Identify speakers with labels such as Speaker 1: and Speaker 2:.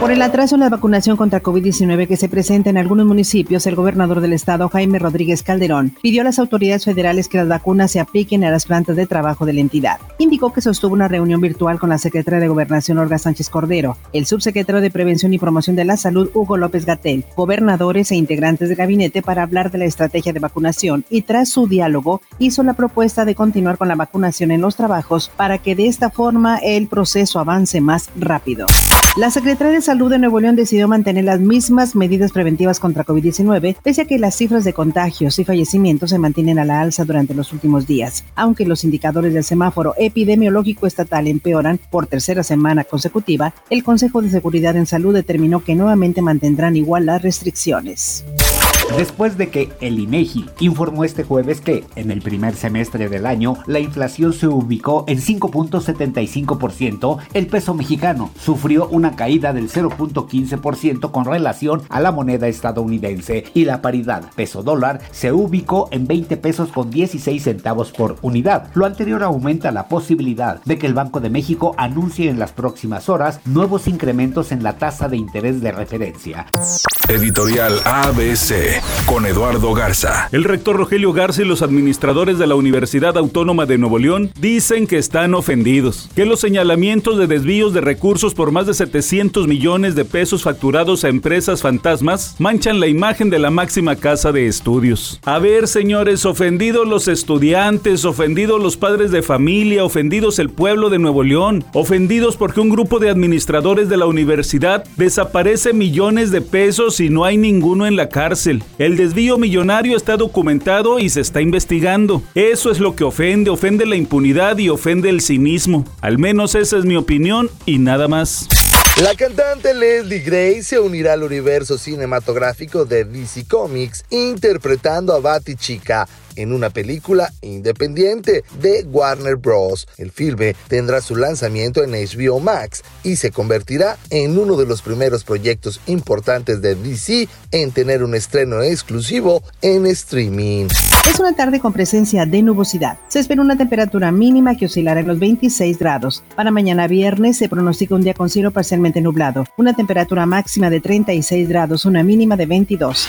Speaker 1: Por el atraso en la vacunación contra COVID-19 que se presenta en algunos municipios, el gobernador del estado, Jaime Rodríguez Calderón, pidió a las autoridades federales que las vacunas se apliquen a las plantas de trabajo de la entidad. Indicó que sostuvo una reunión virtual con la secretaria de Gobernación, Olga Sánchez Cordero, el subsecretario de Prevención y Promoción de la Salud, Hugo López Gatel, gobernadores e integrantes del gabinete para hablar de la estrategia de vacunación y tras su diálogo hizo la propuesta de continuar con la vacunación en los trabajos para que de esta forma el proceso avance más rápido. La Secretaría de Salud de Nuevo León decidió mantener las mismas medidas preventivas contra COVID-19, pese a que las cifras de contagios y fallecimientos se mantienen a la alza durante los últimos días. Aunque los indicadores del semáforo epidemiológico estatal empeoran por tercera semana consecutiva, el Consejo de Seguridad en Salud determinó que nuevamente mantendrán igual las restricciones
Speaker 2: después de que el INEGI informó este jueves que en el primer semestre del año la inflación se ubicó en 5.75%, el peso mexicano sufrió una caída del 0.15% con relación a la moneda estadounidense y la paridad peso dólar se ubicó en 20 pesos con 16 centavos por unidad. Lo anterior aumenta la posibilidad de que el Banco de México anuncie en las próximas horas nuevos incrementos en la tasa de interés de referencia.
Speaker 3: Editorial ABC con Eduardo Garza.
Speaker 4: El rector Rogelio Garza y los administradores de la Universidad Autónoma de Nuevo León dicen que están ofendidos, que los señalamientos de desvíos de recursos por más de 700 millones de pesos facturados a empresas fantasmas manchan la imagen de la máxima casa de estudios. A ver, señores, ofendidos los estudiantes, ofendidos los padres de familia, ofendidos el pueblo de Nuevo León, ofendidos porque un grupo de administradores de la universidad desaparece millones de pesos y no hay ninguno en la cárcel. El desvío millonario está documentado y se está investigando. Eso es lo que ofende, ofende la impunidad y ofende el cinismo. Al menos esa es mi opinión y nada más.
Speaker 5: La cantante Leslie Gray se unirá al universo cinematográfico de DC Comics interpretando a Batty Chica en una película independiente de Warner Bros. El filme tendrá su lanzamiento en HBO Max y se convertirá en uno de los primeros proyectos importantes de DC en tener un estreno exclusivo en streaming.
Speaker 1: Es una tarde con presencia de nubosidad. Se espera una temperatura mínima que oscilará en los 26 grados. Para mañana viernes se pronostica un día con cielo parcialmente nublado. Una temperatura máxima de 36 grados, una mínima de 22.